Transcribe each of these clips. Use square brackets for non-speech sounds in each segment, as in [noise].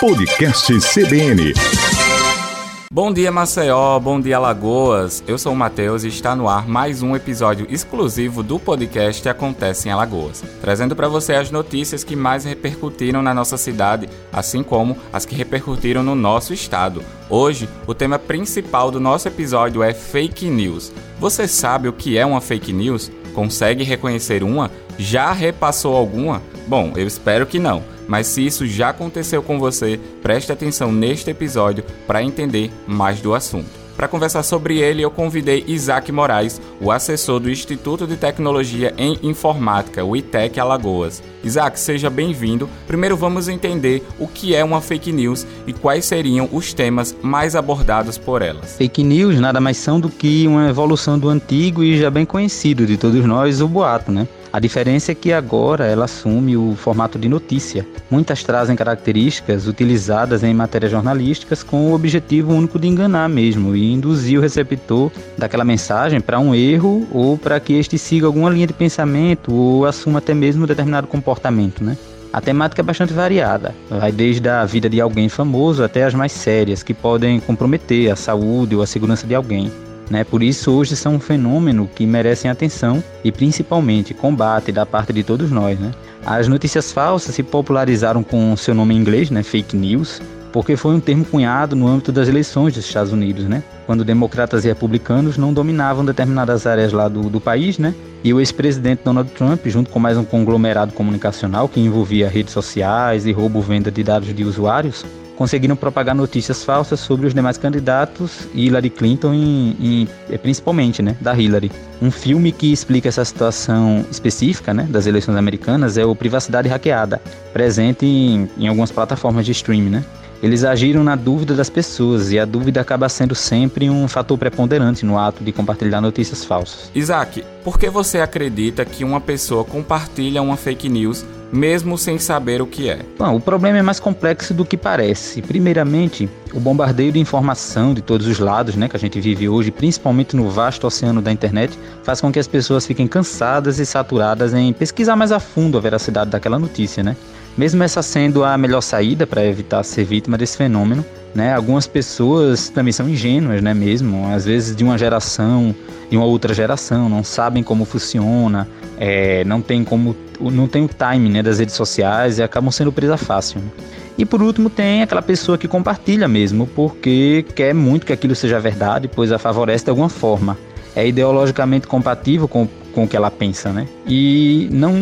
Podcast CBN. Bom dia Maceió, bom dia Alagoas. Eu sou o Matheus e está no ar mais um episódio exclusivo do podcast Acontece em Alagoas, trazendo para você as notícias que mais repercutiram na nossa cidade, assim como as que repercutiram no nosso estado. Hoje, o tema principal do nosso episódio é fake news. Você sabe o que é uma fake news? Consegue reconhecer uma? Já repassou alguma? Bom, eu espero que não. Mas se isso já aconteceu com você, preste atenção neste episódio para entender mais do assunto. Para conversar sobre ele, eu convidei Isaac Moraes, o assessor do Instituto de Tecnologia em Informática, o ITEC Alagoas. Isaac, seja bem-vindo. Primeiro vamos entender o que é uma fake news e quais seriam os temas mais abordados por elas. Fake news nada mais são do que uma evolução do antigo e já bem conhecido de todos nós, o boato, né? A diferença é que agora ela assume o formato de notícia. Muitas trazem características utilizadas em matérias jornalísticas com o objetivo único de enganar mesmo e induzir o receptor daquela mensagem para um erro ou para que este siga alguma linha de pensamento ou assuma até mesmo determinado comportamento, né? A temática é bastante variada, vai desde a vida de alguém famoso até as mais sérias, que podem comprometer a saúde ou a segurança de alguém. Né? Por isso, hoje são um fenômeno que merecem atenção e principalmente combate da parte de todos nós. Né? As notícias falsas se popularizaram com seu nome em inglês, né? fake news, porque foi um termo cunhado no âmbito das eleições dos Estados Unidos, né? quando democratas e republicanos não dominavam determinadas áreas lá do, do país, né? e o ex-presidente Donald Trump, junto com mais um conglomerado comunicacional que envolvia redes sociais e roubo-venda de dados de usuários, conseguiram propagar notícias falsas sobre os demais candidatos e Hillary Clinton, em, é, principalmente, né, da Hillary. Um filme que explica essa situação específica, né, das eleições americanas é o Privacidade Hackeada, presente em, em algumas plataformas de streaming, né. Eles agiram na dúvida das pessoas e a dúvida acaba sendo sempre um fator preponderante no ato de compartilhar notícias falsas. Isaac, por que você acredita que uma pessoa compartilha uma fake news mesmo sem saber o que é? Bom, o problema é mais complexo do que parece. Primeiramente, o bombardeio de informação de todos os lados, né, que a gente vive hoje, principalmente no vasto oceano da internet, faz com que as pessoas fiquem cansadas e saturadas em pesquisar mais a fundo a veracidade daquela notícia, né? Mesmo essa sendo a melhor saída para evitar ser vítima desse fenômeno, né? Algumas pessoas também são ingênuas, né? Mesmo, às vezes de uma geração e uma outra geração, não sabem como funciona, é, não tem como, não tem o time, né? Das redes sociais e acabam sendo presa fácil. Né? E por último tem aquela pessoa que compartilha mesmo, porque quer muito que aquilo seja verdade, pois a favorece de alguma forma. É ideologicamente compatível com, com o que ela pensa, né? E não,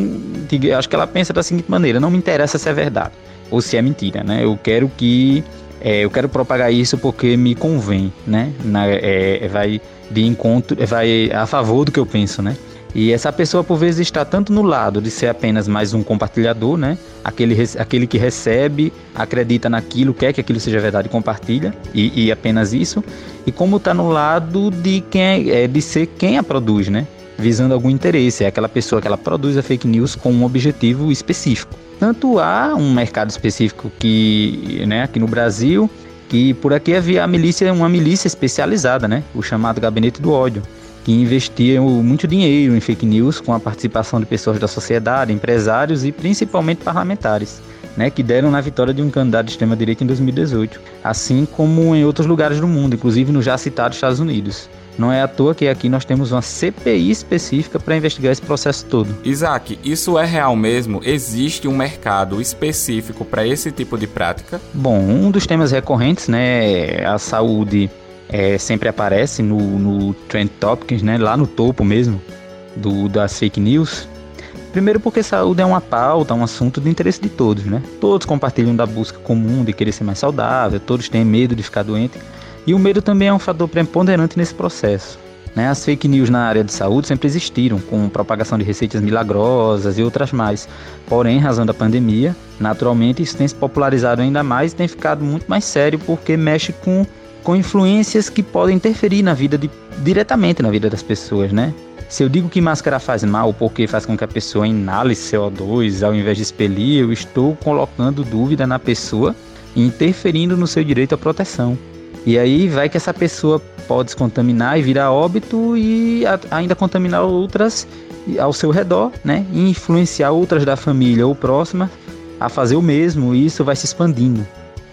acho que ela pensa da seguinte maneira: não me interessa se é verdade ou se é mentira, né? Eu quero que é, eu quero propagar isso porque me convém, né? Na, é, vai de encontro, vai a favor do que eu penso, né? E essa pessoa por vezes está tanto no lado de ser apenas mais um compartilhador, né? Aquele, aquele que recebe, acredita naquilo, quer que aquilo seja verdade e compartilha, e, e apenas isso, e como está no lado de quem é, de ser quem a produz, né? Visando algum interesse, é aquela pessoa que ela produz a fake news com um objetivo específico. Tanto há um mercado específico que, né, aqui no Brasil, que por aqui havia a milícia, uma milícia especializada, né, o chamado Gabinete do Ódio, que investia muito dinheiro em fake news com a participação de pessoas da sociedade, empresários e principalmente parlamentares. Né, que deram na vitória de um candidato de extrema-direita em 2018, assim como em outros lugares do mundo, inclusive no já citado Estados Unidos. Não é à toa que aqui nós temos uma CPI específica para investigar esse processo todo. Isaac, isso é real mesmo? Existe um mercado específico para esse tipo de prática? Bom, um dos temas recorrentes, né, a saúde é, sempre aparece no, no Trend Topics, né, lá no topo mesmo do, das fake news. Primeiro porque saúde é uma pauta, um assunto de interesse de todos, né? Todos compartilham da busca comum de querer ser mais saudável, todos têm medo de ficar doente. E o medo também é um fator preponderante nesse processo. Né? As fake news na área de saúde sempre existiram, com propagação de receitas milagrosas e outras mais. Porém, em razão da pandemia, naturalmente isso tem se popularizado ainda mais e tem ficado muito mais sério porque mexe com, com influências que podem interferir na vida de, diretamente na vida das pessoas, né? Se eu digo que máscara faz mal porque faz com que a pessoa inale CO2 ao invés de expelir, eu estou colocando dúvida na pessoa e interferindo no seu direito à proteção. E aí vai que essa pessoa pode se contaminar e virar óbito e ainda contaminar outras ao seu redor, né? E influenciar outras da família ou próxima a fazer o mesmo e isso vai se expandindo.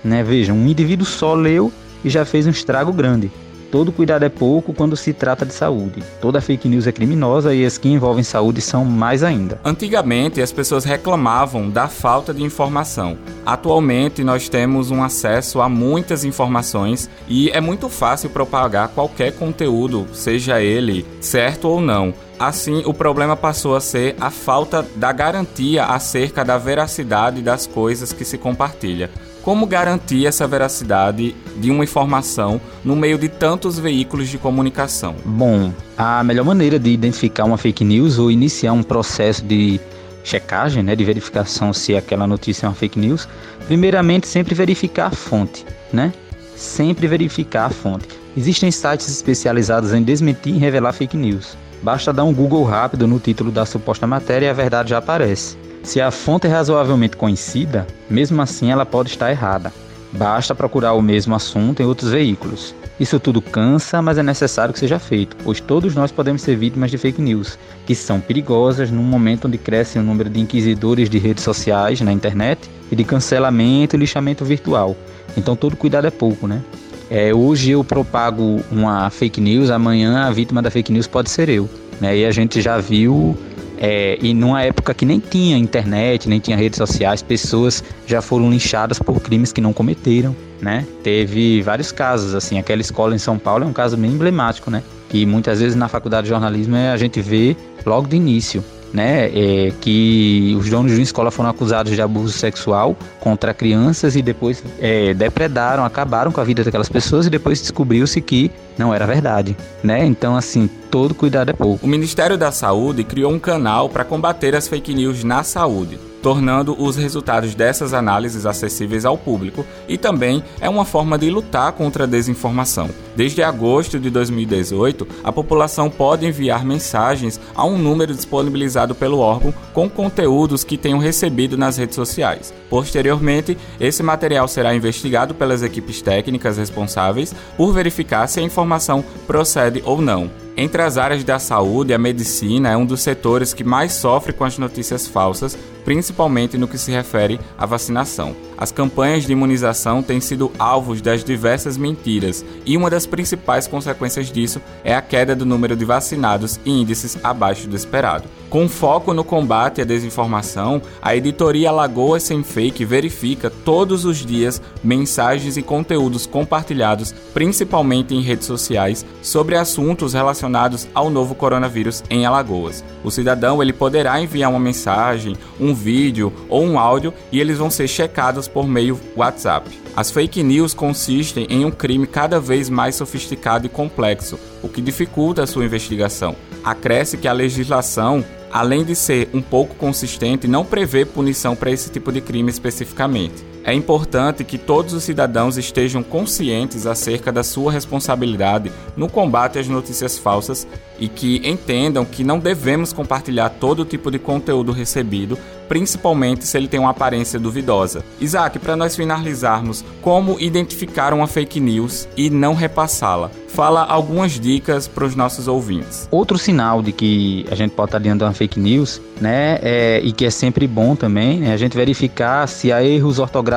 Né? Veja, um indivíduo só leu e já fez um estrago grande. Todo cuidado é pouco quando se trata de saúde. Toda fake news é criminosa e as que envolvem saúde são mais ainda. Antigamente, as pessoas reclamavam da falta de informação. Atualmente, nós temos um acesso a muitas informações e é muito fácil propagar qualquer conteúdo, seja ele certo ou não. Assim, o problema passou a ser a falta da garantia acerca da veracidade das coisas que se compartilha. Como garantir essa veracidade de uma informação no meio de tantos veículos de comunicação? Bom, a melhor maneira de identificar uma fake news ou iniciar um processo de checagem, né, de verificação se aquela notícia é uma fake news, primeiramente sempre verificar a fonte, né? Sempre verificar a fonte. Existem sites especializados em desmentir e revelar fake news. Basta dar um Google rápido no título da suposta matéria e a verdade já aparece. Se a fonte é razoavelmente conhecida, mesmo assim ela pode estar errada. Basta procurar o mesmo assunto em outros veículos. Isso tudo cansa, mas é necessário que seja feito, pois todos nós podemos ser vítimas de fake news, que são perigosas num momento onde cresce o número de inquisidores de redes sociais na internet e de cancelamento e lixamento virtual. Então todo cuidado é pouco, né? É, hoje eu propago uma fake news, amanhã a vítima da fake news pode ser eu. Né? E a gente já viu é, e numa época que nem tinha internet, nem tinha redes sociais, pessoas já foram linchadas por crimes que não cometeram, né? Teve vários casos, assim, aquela escola em São Paulo é um caso bem emblemático, né? Que muitas vezes na faculdade de jornalismo é, a gente vê logo de início né, é, que os donos de uma escola foram acusados de abuso sexual contra crianças e depois é, depredaram, acabaram com a vida daquelas pessoas e depois descobriu-se que não era verdade, né? Então, assim, todo cuidado é pouco. O Ministério da Saúde criou um canal para combater as fake news na saúde tornando os resultados dessas análises acessíveis ao público e também é uma forma de lutar contra a desinformação. Desde agosto de 2018, a população pode enviar mensagens a um número disponibilizado pelo órgão com conteúdos que tenham recebido nas redes sociais. Posteriormente, esse material será investigado pelas equipes técnicas responsáveis por verificar se a informação procede ou não. Entre as áreas da saúde, a medicina é um dos setores que mais sofre com as notícias falsas, principalmente no que se refere à vacinação. As campanhas de imunização têm sido alvos das diversas mentiras, e uma das principais consequências disso é a queda do número de vacinados e índices abaixo do esperado. Com foco no combate à desinformação, a editoria Lagoas Sem Fake verifica todos os dias mensagens e conteúdos compartilhados, principalmente em redes sociais, sobre assuntos relacionados ao novo coronavírus em Alagoas. O cidadão ele poderá enviar uma mensagem, um vídeo ou um áudio e eles vão ser checados por meio WhatsApp. As fake news consistem em um crime cada vez mais sofisticado e complexo, o que dificulta a sua investigação. Acresce que a legislação além de ser um pouco consistente, não prevê punição para esse tipo de crime especificamente. É importante que todos os cidadãos estejam conscientes acerca da sua responsabilidade no combate às notícias falsas e que entendam que não devemos compartilhar todo tipo de conteúdo recebido, principalmente se ele tem uma aparência duvidosa. Isaac, para nós finalizarmos, como identificar uma fake news e não repassá-la? Fala algumas dicas para os nossos ouvintes. Outro sinal de que a gente pode estar diante de uma fake news, né, é, e que é sempre bom também, né, a gente verificar se há erros ortográficos,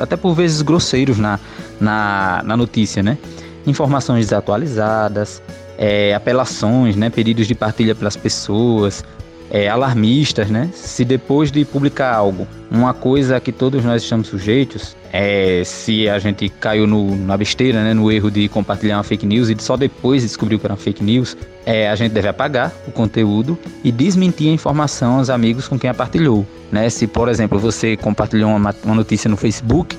até por vezes grosseiros na, na, na notícia, né? Informações desatualizadas, é, apelações, né, pedidos de partilha pelas pessoas, é, alarmistas, né? Se depois de publicar algo, uma coisa que todos nós estamos sujeitos, é se a gente caiu no, na besteira, né, no erro de compartilhar uma fake news e só depois descobriu que era uma fake news, é, a gente deve apagar o conteúdo e desmentir a informação aos amigos com quem a partilhou. Né? Se, por exemplo, você compartilhou uma, uma notícia no Facebook,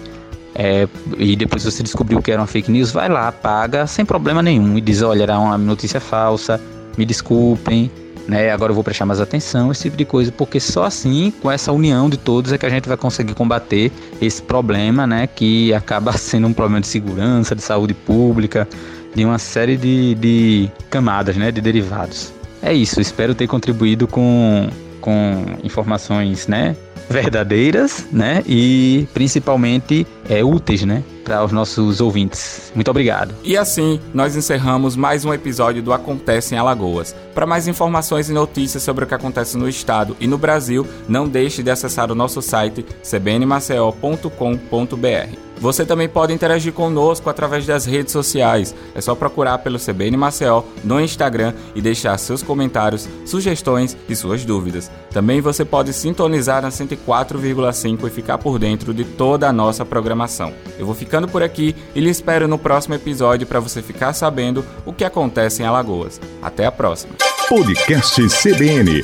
é, e depois você descobriu que era uma fake news, vai lá, apaga sem problema nenhum e diz: olha, era uma notícia falsa, me desculpem, né? Agora eu vou prestar mais atenção, esse tipo de coisa, porque só assim, com essa união de todos, é que a gente vai conseguir combater esse problema, né? Que acaba [laughs] sendo um problema de segurança, de saúde pública, de uma série de, de camadas, né? De derivados. É isso, espero ter contribuído com, com informações, né? Verdadeiras, né? E principalmente é, úteis, né? Para os nossos ouvintes. Muito obrigado. E assim, nós encerramos mais um episódio do Acontece em Alagoas. Para mais informações e notícias sobre o que acontece no estado e no Brasil, não deixe de acessar o nosso site cbnmaceo.com.br. Você também pode interagir conosco através das redes sociais. É só procurar pelo CBN Maceió no Instagram e deixar seus comentários, sugestões e suas dúvidas. Também você pode sintonizar na 104,5 e ficar por dentro de toda a nossa programação. Eu vou ficando por aqui e lhe espero no próximo episódio para você ficar sabendo o que acontece em Alagoas. Até a próxima. Podcast CBN.